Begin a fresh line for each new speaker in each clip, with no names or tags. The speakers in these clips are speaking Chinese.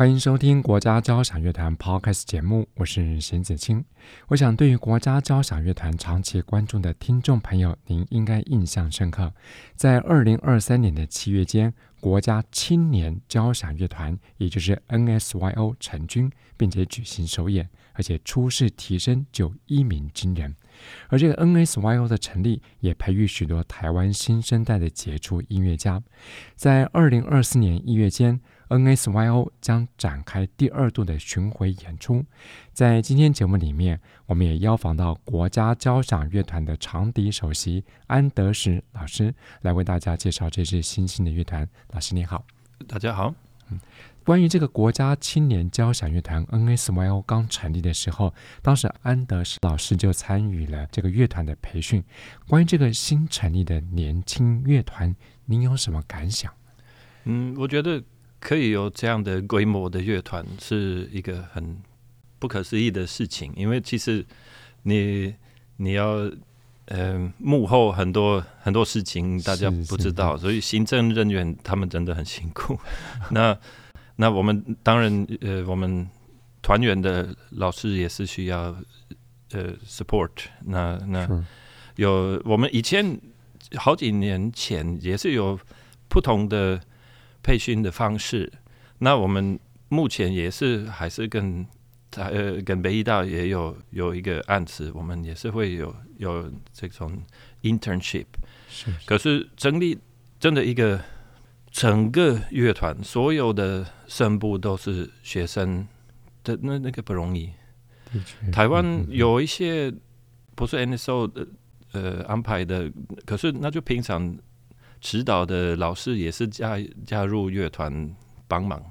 欢迎收听国家交响乐团 Podcast 节目，我是邢子清。我想，对于国家交响乐团长期关注的听众朋友，您应该印象深刻。在二零二三年的七月间，国家青年交响乐团，也就是 NSYO 成军，并且举行首演，而且初试啼声就一鸣惊人。而这个 NSYO 的成立，也培育许多台湾新生代的杰出音乐家。在二零二四年一月间，NSYO 将展开第二度的巡回演出，在今天节目里面，我们也邀访到国家交响乐团的长笛首席安德什老师，来为大家介绍这支新兴的乐团。老师你好，
大家好。
嗯，关于这个国家青年交响乐团 NSYO 刚成立的时候，当时安德什老师就参与了这个乐团的培训。关于这个新成立的年轻乐团，您有什么感想？
嗯，我觉得。可以有这样的规模的乐团是一个很不可思议的事情，因为其实你你要呃幕后很多很多事情大家不知道，所以行政人员他们真的很辛苦。那那我们当然呃我们团员的老师也是需要呃 support 那。那那有我们以前好几年前也是有不同的。培训的方式，那我们目前也是还是跟呃跟北医大也有有一个案子，我们也是会有有这种 internship，是，是。可是整理真的一个整个乐团，所有的声部都是学生的，那那个不容易。台湾有一些不是 NSO 的呃安排的，可是那就平常。指导的老师也是加加入乐团帮忙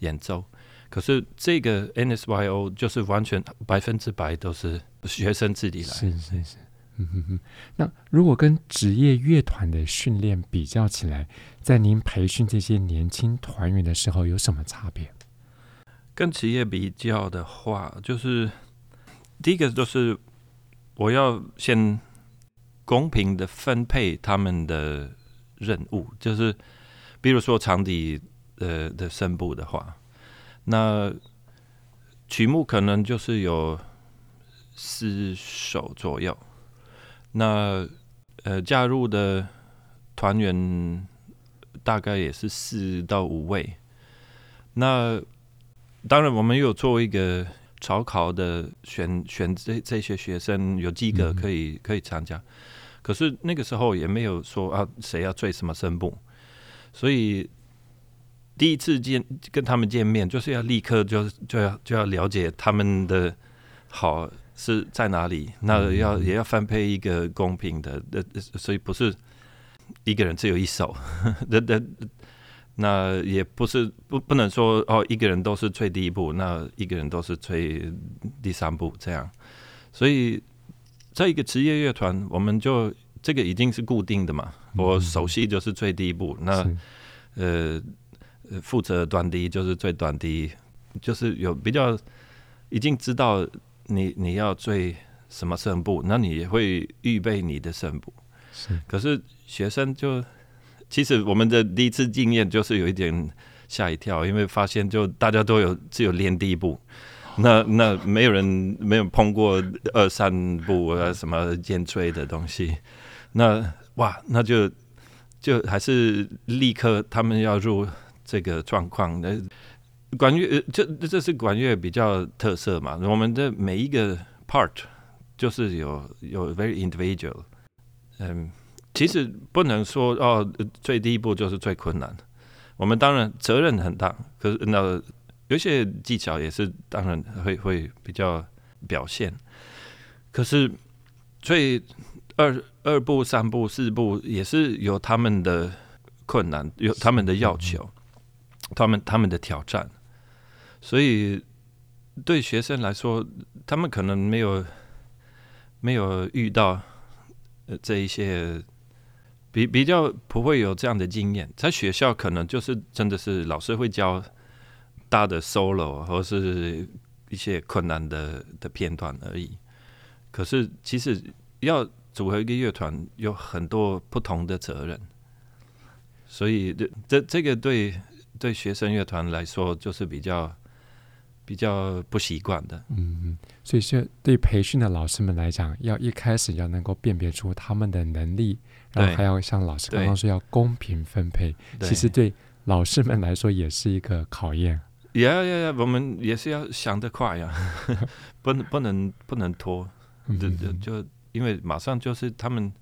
演奏，可是这个 NSYO 就是完全百分之百都是学生自己来。
是是是，嗯哼哼。那如果跟职业乐团的训练比较起来，在您培训这些年轻团员的时候有什么差别？
跟职业比较的话，就是第一个就是我要先公平的分配他们的。任务就是，比如说长笛呃的声部的话，那曲目可能就是有四首左右。那呃加入的团员大概也是四到五位。那当然我们有做一个招考的选选这这些学生有几个可以、嗯、可以参加。可是那个时候也没有说啊，谁要追什么声部，所以第一次见跟他们见面，就是要立刻就就要就要了解他们的好是在哪里，那要也要分配一个公平的，呃，所以不是一个人只有一首，那那那也不是不不能说哦，一个人都是吹第一步，那一个人都是吹第三步这样，所以。在一个职业乐团，我们就这个已经是固定的嘛。我首席就是最第一部，那呃负责短笛就是最短笛，就是有比较已经知道你你要最什么声部，那你也会预备你的声部。是，可是学生就其实我们的第一次经验就是有一点吓一跳，因为发现就大家都有只有练第一部。那那没有人没有碰过二三部啊什么尖锥的东西，那哇那就就还是立刻他们要入这个状况。那管乐这这是管乐比较特色嘛，我们的每一个 part 就是有有 very individual。嗯，其实不能说哦，最第一步就是最困难。我们当然责任很大，可是那。有些技巧也是，当然会会比较表现。可是，所以二二步、三步、四步也是有他们的困难，有他们的要求，他们他们的挑战。所以对学生来说，他们可能没有没有遇到呃这一些比比较不会有这样的经验，在学校可能就是真的是老师会教大的 solo 或是一些困难的的片段而已。可是其实要组合一个乐团，有很多不同的责任，所以这这这个对对学生乐团来说就是比较。比较不习惯的，
嗯嗯，所以是对培训的老师们来讲，要一开始要能够辨别出他们的能力，然后还要像老师刚刚说要公平分配，其实对老师们来说也是一个考验。
呀呀呀，我们也是要想得快呀，不能不能不能拖，就就就因为马上就是他们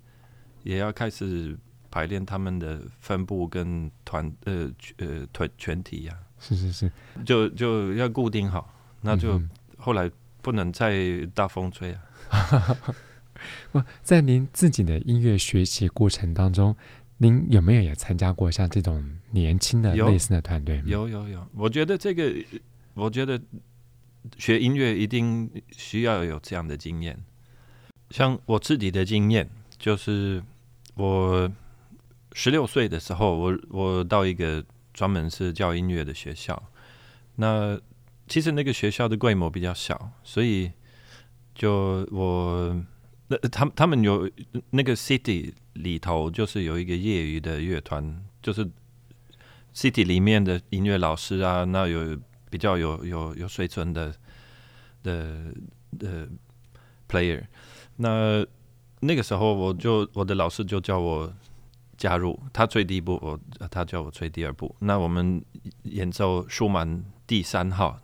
也要开始排练他们的分布跟团呃呃团全体呀。
是是是，
就就要固定好，那就后来不能再大风吹啊。
不，在您自己的音乐学习过程当中，您有没有也参加过像这种年轻的类似的团队？
有有有，我觉得这个，我觉得学音乐一定需要有这样的经验。像我自己的经验，就是我十六岁的时候，我我到一个。专门是教音乐的学校，那其实那个学校的规模比较小，所以就我那他他们有那个 city 里头就是有一个业余的乐团，就是 city 里面的音乐老师啊，那有比较有有有水准的的的 player，那那个时候我就我的老师就叫我。加入他吹第一部，我他叫我吹第二部。那我们演奏舒曼第三号，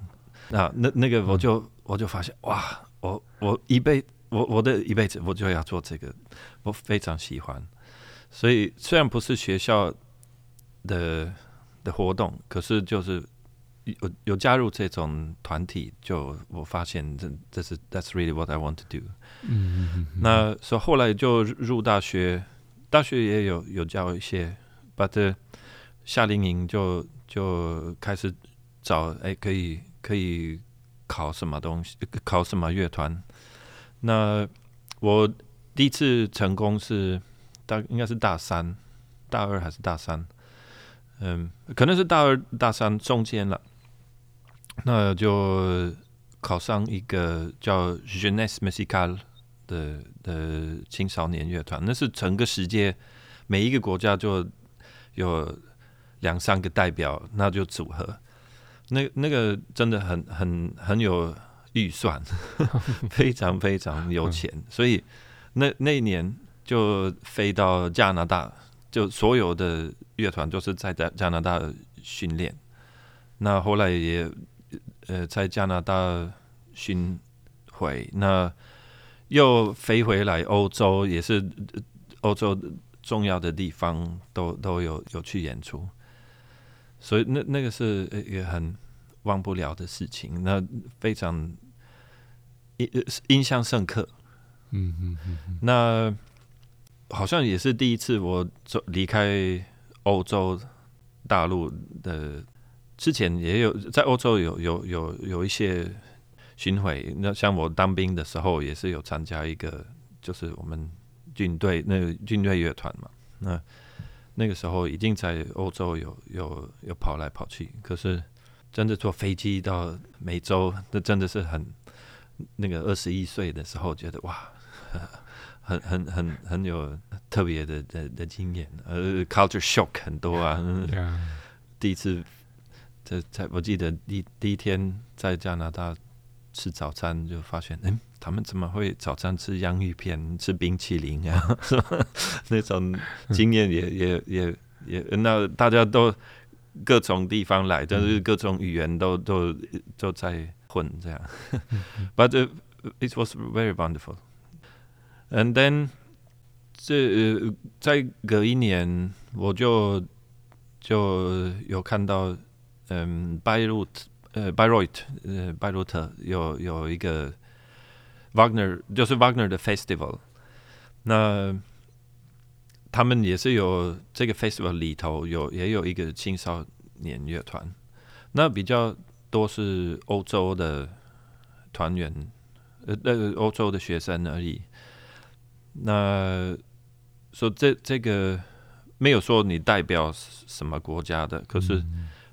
那那那个我就、嗯、我就发现哇，我我一辈我我的一辈子我就要做这个，我非常喜欢。所以虽然不是学校的的活动，可是就是有有加入这种团体，就我发现这这是 That's really what I want to do。嗯嗯嗯。那所以后来就入大学。大学也有有教一些，，but 夏令营就就开始找，哎，可以可以考什么东西，考什么乐团？那我第一次成功是大应该是大三，大二还是大三？嗯，可能是大二大三中间了。那就考上一个叫 Jeunesse Musicale。的的青少年乐团，那是整个世界每一个国家就有两三个代表，那就组合。那那个真的很很很有预算，非常非常有钱，所以那那一年就飞到加拿大，就所有的乐团都是在加加拿大训练。那后来也呃在加拿大巡回那。又飞回来欧洲，也是欧洲重要的地方都都有有去演出，所以那那个是一个很忘不了的事情，那非常印印象深刻。嗯嗯嗯，那好像也是第一次我走离开欧洲大陆的，之前也有在欧洲有有有有一些。巡回，那像我当兵的时候，也是有参加一个，就是我们军队那个军队乐团嘛。那那个时候已经在欧洲有有有跑来跑去，可是真的坐飞机到美洲，那真的是很那个二十一岁的时候，觉得哇，很很很很有特别的的的经验，呃，culture shock 很多啊。第一次在在我记得第第一天在加拿大。吃早餐就发现，嗯，他们怎么会早餐吃洋芋片、吃冰淇淋啊？那种经验也也也也，那大家都各种地方来，就是各种语言都都都在 混这样。But it was very wonderful. And then 这再隔一年，我就就有看到，嗯，Bayreuth 呃，Bayreuth，呃，拜鲁特有有一个 Wagner，就是 Wagner 的 Festival。那他们也是有这个 Festival 里头有也有一个青少年乐团。那比较 多是欧洲的团员，呃，那个欧洲的学生而已。那说这这个没有说你代表什么国家的，可是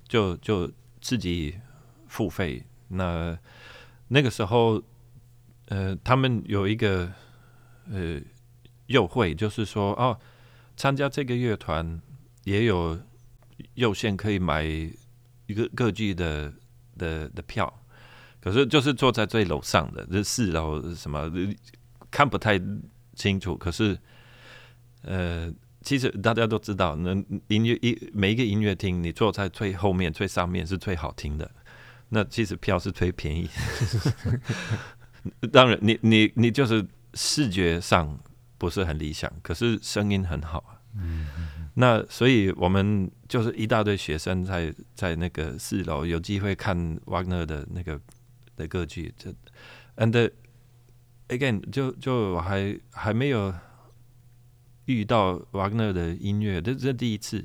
就就自己付费。那那个时候，呃，他们有一个呃优惠，就是说哦，参加这个乐团也有有限可以买一个歌剧的的的票。可是就是坐在最楼上的，这四楼什么看不太清楚。可是，呃，其实大家都知道，那音乐一每一个音乐厅，你坐在最后面、最上面是最好听的。那其实票是最便宜。当然你，你你就是视觉上不是很理想，可是声音很好啊。那所以我们就是一大堆学生在在那个四楼有机会看瓦格纳的那个。的歌剧，这，and again，就就还还没有遇到瓦格纳的音乐，这这第一次。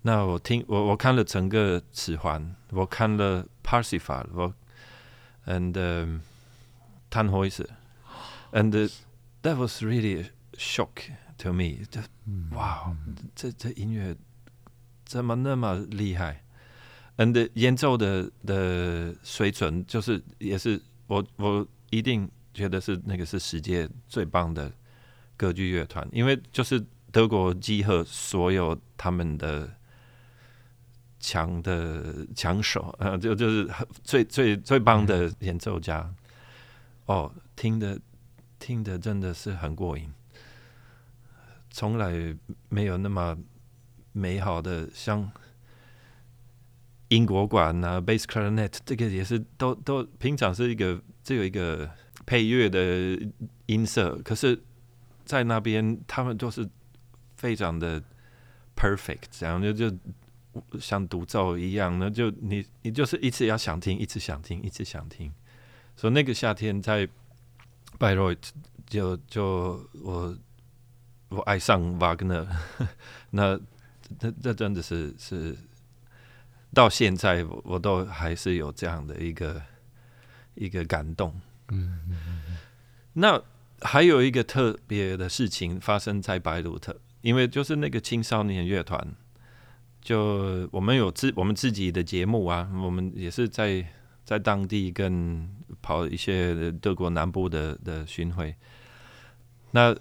那我听我我看了整个指环，我看了 Parsifal，我，and Tannhäuser，and that was really a shock to me。这哇，这这音乐怎么那么厉害？嗯的演奏的的水准，就是也是我我一定觉得是那个是世界最棒的歌剧乐团，因为就是德国集合所有他们的强的强手，啊，就就是最最最棒的演奏家。哦，听的听的真的是很过瘾，从来没有那么美好的像。英国管啊，bass clarinet 这个也是都都平常是一个只有一个配乐的音色，可是，在那边他们都是非常的 perfect，这样就就像独奏一样，那就你你就是一直要想听，一直想听，一直想听。所以那个夏天在 Bayreuth 就就我我爱上瓦格纳，那这这真的是是。到现在，我我都还是有这样的一个一个感动。嗯，嗯，嗯，那还有一个特别的事情发生在白鲁特，因为就是那个青少年乐团，就我们有自我们自己的节目啊，我们也是在在当地跟跑一些德国南部的的巡回。那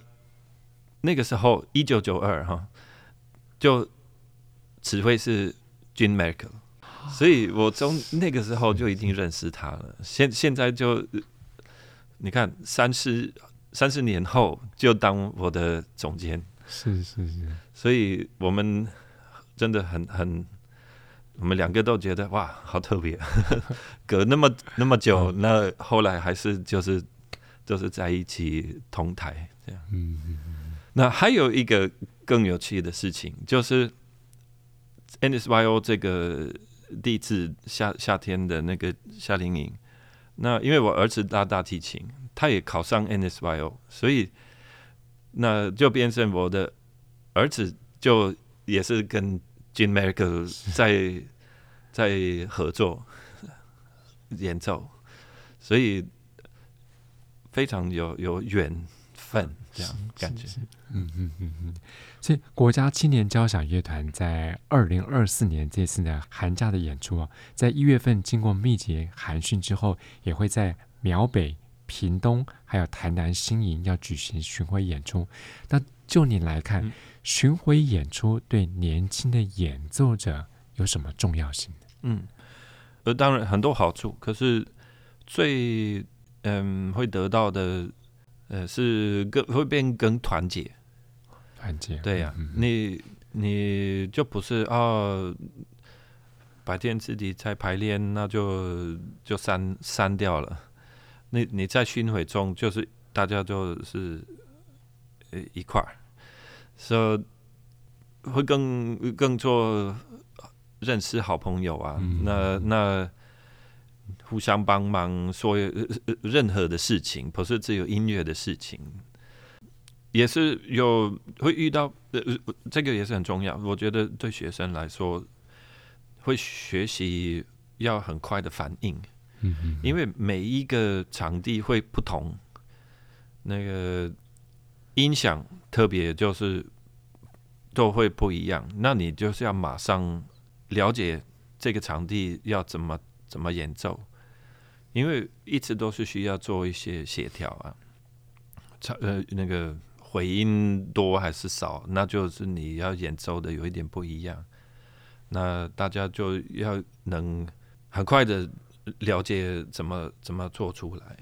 那个时候，一九九二哈，就指挥是 Merkel。所以我从那个时候就已经认识他了。现现在就你看，三十三十年后就当我的总监，
是是是。
所以我们真的很很，我们两个都觉得哇，好特别，隔那么那么久，那后来还是就是就是在一起同台这样。嗯嗯嗯。那还有一个更有趣的事情，就是 NSYO 这个。第一次夏夏天的那个夏令营，那因为我儿子拉大提琴，他也考上 NSYO，所以那就变成我的儿子就也是跟 Gene Merkel 在在合作演奏，所以非常有有缘分这样感觉。嗯嗯嗯嗯。
所以，国家青年交响乐团在二零二四年这次的寒假的演出啊，在一月份经过密集寒训之后，也会在苗北、屏东还有台南新营要举行巡回演出。那就你来看，嗯、巡回演出对年轻的演奏者有什么重要性？
嗯，呃，当然很多好处，可是最嗯会得到的呃是更会变更团结。团结对呀、啊，嗯、你你就不是哦，白天自己在排练，那就就删删掉了。你你在巡回中，就是大家就是一块儿，所以会更更做认识好朋友啊。嗯、那那互相帮忙，所有任何的事情，不是只有音乐的事情。也是有会遇到，呃，这个也是很重要。我觉得对学生来说，会学习要很快的反应，
嗯嗯，
因为每一个场地会不同，那个音响特别就是都会不一样。那你就是要马上了解这个场地要怎么怎么演奏，因为一直都是需要做一些协调啊。呃那个回音多还是少，那就是你要演奏的有一点不一样。那大家就要能很快的。了解怎么怎么做出来，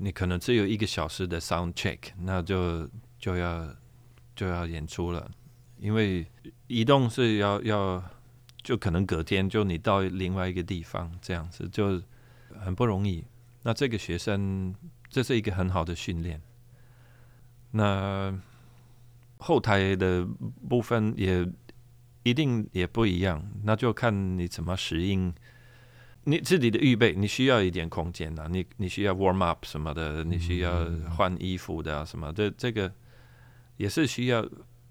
你可能只有一个小时的 sound check，那就就要就要演出了，因为移动是要要就可能隔天就你到另外一个地方这样子就很不容易。那这个学生这是一个很好的训练。那后台的部分也一定也不一样，那就看你怎么适应。你自己的预备，你需要一点空间呐、啊。你你需要 warm up 什么的，你需要换衣服的、啊、什么的，这个也是需要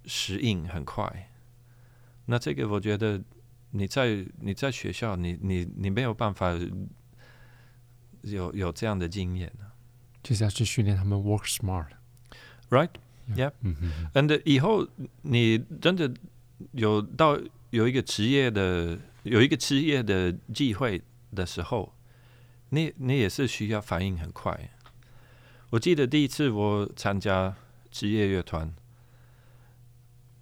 适应很快。那这个我觉得你在你在学校，你你你没有办法有有这样的经验呢、啊。
就是要去训练他们 work smart，right？Yeah，嗯嗯。
And 以后你真的有到有一个职业的有一个职业的机会。的时候，你你也是需要反应很快。我记得第一次我参加职业乐团，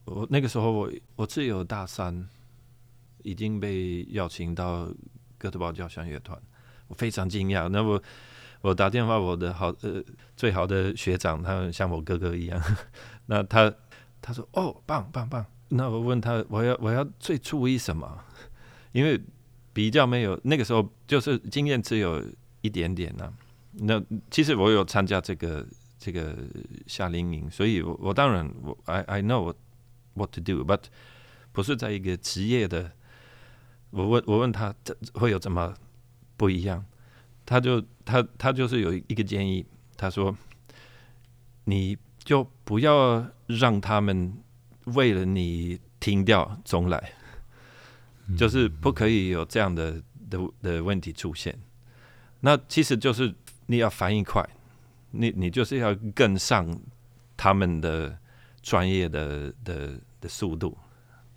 我那个时候我我只有大三，已经被邀请到哥德堡交响乐团，我非常惊讶。那我我打电话我的好呃最好的学长，他像我哥哥一样，那他他说哦棒棒棒。那我问他我要我要最注意什么？因为比较没有，那个时候就是经验只有一点点呢、那其实我有参加这个这个夏令营，所以我我当然我 I I know what what to do，but 不是在一个职业的。我问我问他这会有怎么不一样？他就他他就是有一个建议，他说你就不要让他们为了你停掉重来。就是不可以有这样的的的问题出现，那其实就是你要反应快，你你就是要跟上他们的专业的的的速度，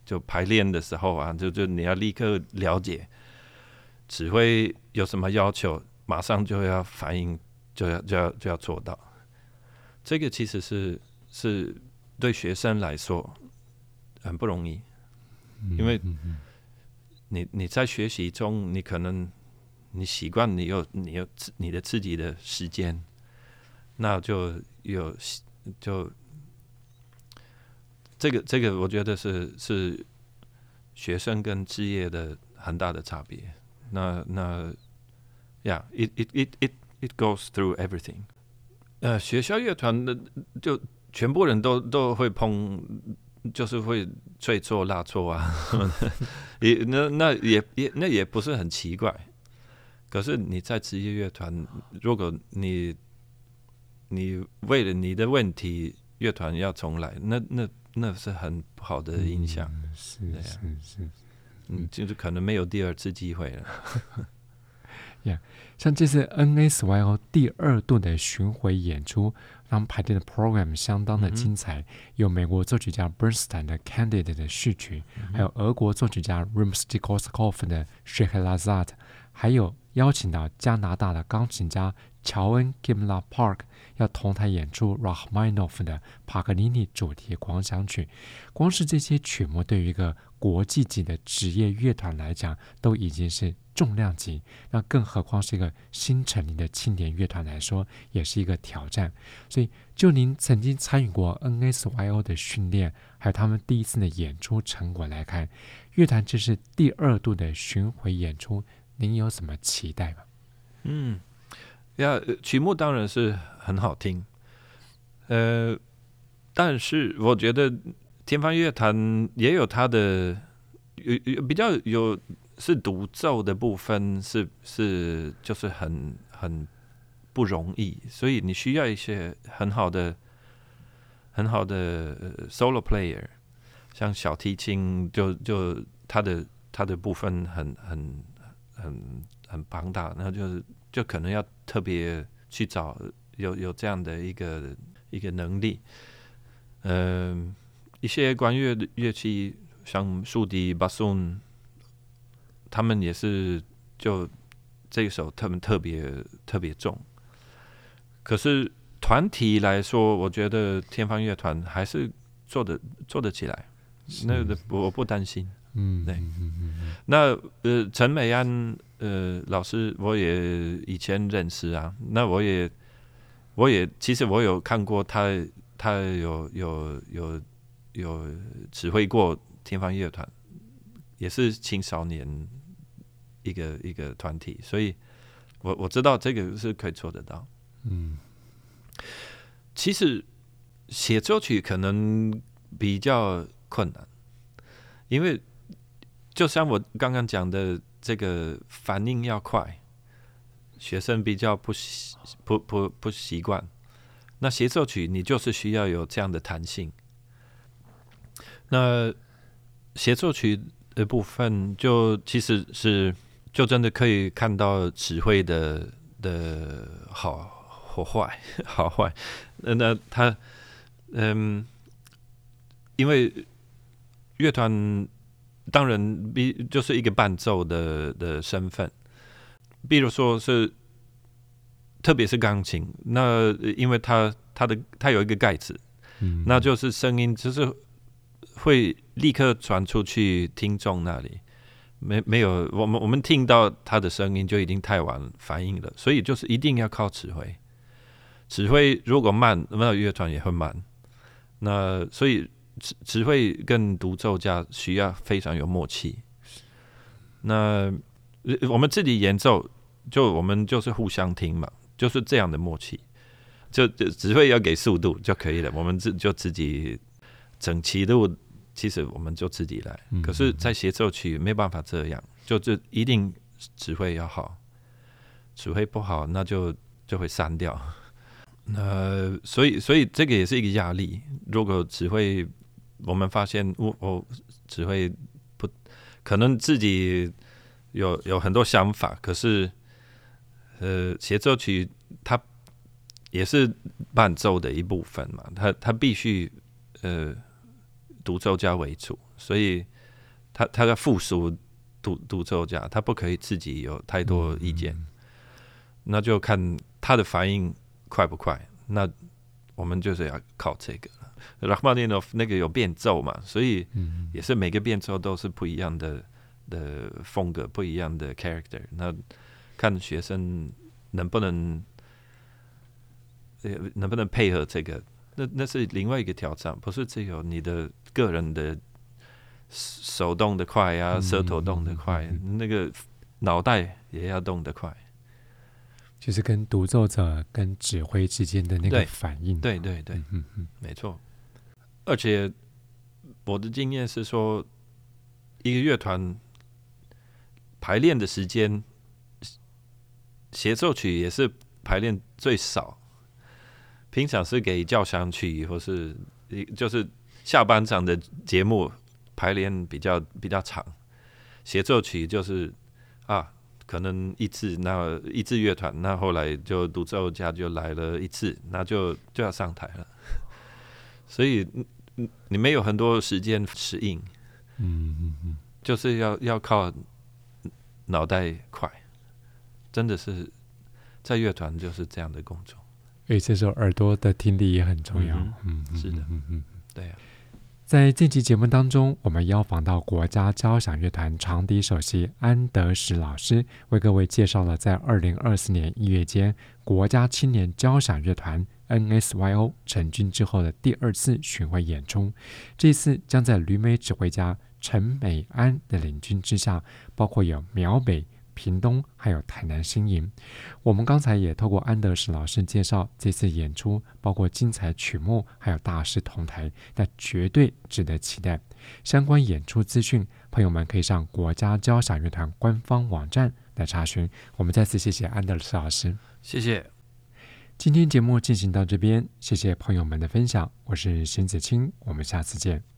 就排练的时候啊，就就你要立刻了解指挥有什么要求，马上就要反应，就要就要就要做到。这个其实是是对学生来说很不容易，因为。你你在学习中，你可能你习惯你有你有自你的自己的时间，那就有就这个这个，我觉得是是学生跟职业的很大的差别。那那，Yeah，it it it it it goes through everything。呃，学校乐团的就全部人都都会碰。就是会吹错、拉错啊，也那那也也那也不是很奇怪。可是你在职业乐团，如果你你为了你的问题，乐团要重来，那那那是很不好的影
响。是是，是，
嗯，就是可能没有第二次机会了。
呀，yeah, 像这次 NSYO 第二度的巡回演出。他们排练的 program 相当的精彩，嗯、有美国作曲家 Bernstein 的 Candide 的序曲，嗯、还有俄国作曲家 Rimsky-Korsakov 的 Scheherazade，还有邀请到加拿大的钢琴家乔恩 Gimla Park 要同台演出 Rachmaninoff 的帕格尼尼主题狂想曲。光是这些曲目，对于一个国际级的职业乐团来讲，都已经是。重量级，那更何况是一个新成立的青年乐团来说，也是一个挑战。所以，就您曾经参与过 NSYO 的训练，还有他们第一次的演出成果来看，乐团这是第二度的巡回演出，您有什么期待吗？
嗯，呀，曲目当然是很好听，呃，但是我觉得天方乐团也有它的有有比较有。是独奏的部分是是就是很很不容易，所以你需要一些很好的很好的 solo player，像小提琴就就它的它的部分很很很很庞大，然后就是就可能要特别去找有有这样的一个一个能力。嗯、一些管乐的乐器，像竖笛、巴松，他们也是就这一首他们特别特别重。可是团体来说，我觉得天方乐团还是做的做得起来，那个我不担心。嗯，对。那呃，陈美安呃老师，我也以前认识啊。那我也我也其实我有看过他。他有有有有指挥过天方乐团，也是青少年一个一个团体，所以我我知道这个是可以做得到。嗯，其实协奏曲可能比较困难，因为就像我刚刚讲的，这个反应要快，学生比较不习不不不习惯。那协奏曲你就是需要有这样的弹性。那协奏曲的部分就其实是就真的可以看到指挥的的好或坏，好坏。那那他嗯，因为乐团当然比就是一个伴奏的的身份，比如说是。特别是钢琴，那因为它它的它有一个盖子，嗯，那就是声音就是会立刻传出去听众那里，没没有我们我们听到他的声音就已经太晚反应了，所以就是一定要靠指挥，指挥如果慢，那乐团也会慢，那所以指指挥跟独奏家需要非常有默契，那我们自己演奏就我们就是互相听嘛。就是这样的默契，就就只会要给速度就可以了。我们自就自己整齐度，其实我们就自己来。可是，在协奏曲没办法这样，就就一定指挥要好，指挥不好那就就会散掉。那所以所以这个也是一个压力。如果指挥我们发现我我指挥不可能自己有有很多想法，可是。呃，协奏曲它也是伴奏的一部分嘛，它它必须呃独奏家为主，所以他他要附属独独奏家，他不可以自己有太多意见，那就看他的反应快不快。那我们就是要靠这个。拉赫玛尼诺夫那个有变奏嘛，所以也是每个变奏都是不一样的的风格，不一样的 character。那看学生能不能，呃，能不能配合这个？那那是另外一个挑战，不是只有你的个人的手动的快呀，舌头动的快，那个脑袋也要动得快。
就是跟独奏者跟指挥之间的那个反应。
对对对，嗯嗯，没错。而且我的经验是说，一个乐团排练的时间。协奏曲也是排练最少，平常是给交响曲或是就是下半场的节目排练比较比较长，协奏曲就是啊，可能一次那一次乐团，那后来就独奏家就来了一次，那就就要上台了，所以你没有很多时间适应，嗯嗯嗯，就是要要靠脑袋快。真的是在乐团就是这样的工作，
所以这时候耳朵的听力也很重要。
嗯，嗯是的，嗯嗯，对呀、啊。
在这期节目当中，我们邀访到国家交响乐团长笛首席安德实老师，为各位介绍了在二零二四年一月间国家青年交响乐团 NSYO 成军之后的第二次巡回演出。这次将在旅美指挥家陈美安的领军之下，包括有苗北。屏东还有台南新营，我们刚才也透过安德实老师介绍，这次演出包括精彩曲目，还有大师同台，那绝对值得期待。相关演出资讯，朋友们可以上国家交响乐团官方网站来查询。我们再次谢谢安德实老师，
谢谢。
今天节目进行到这边，谢谢朋友们的分享，我是邢子清，我们下次见。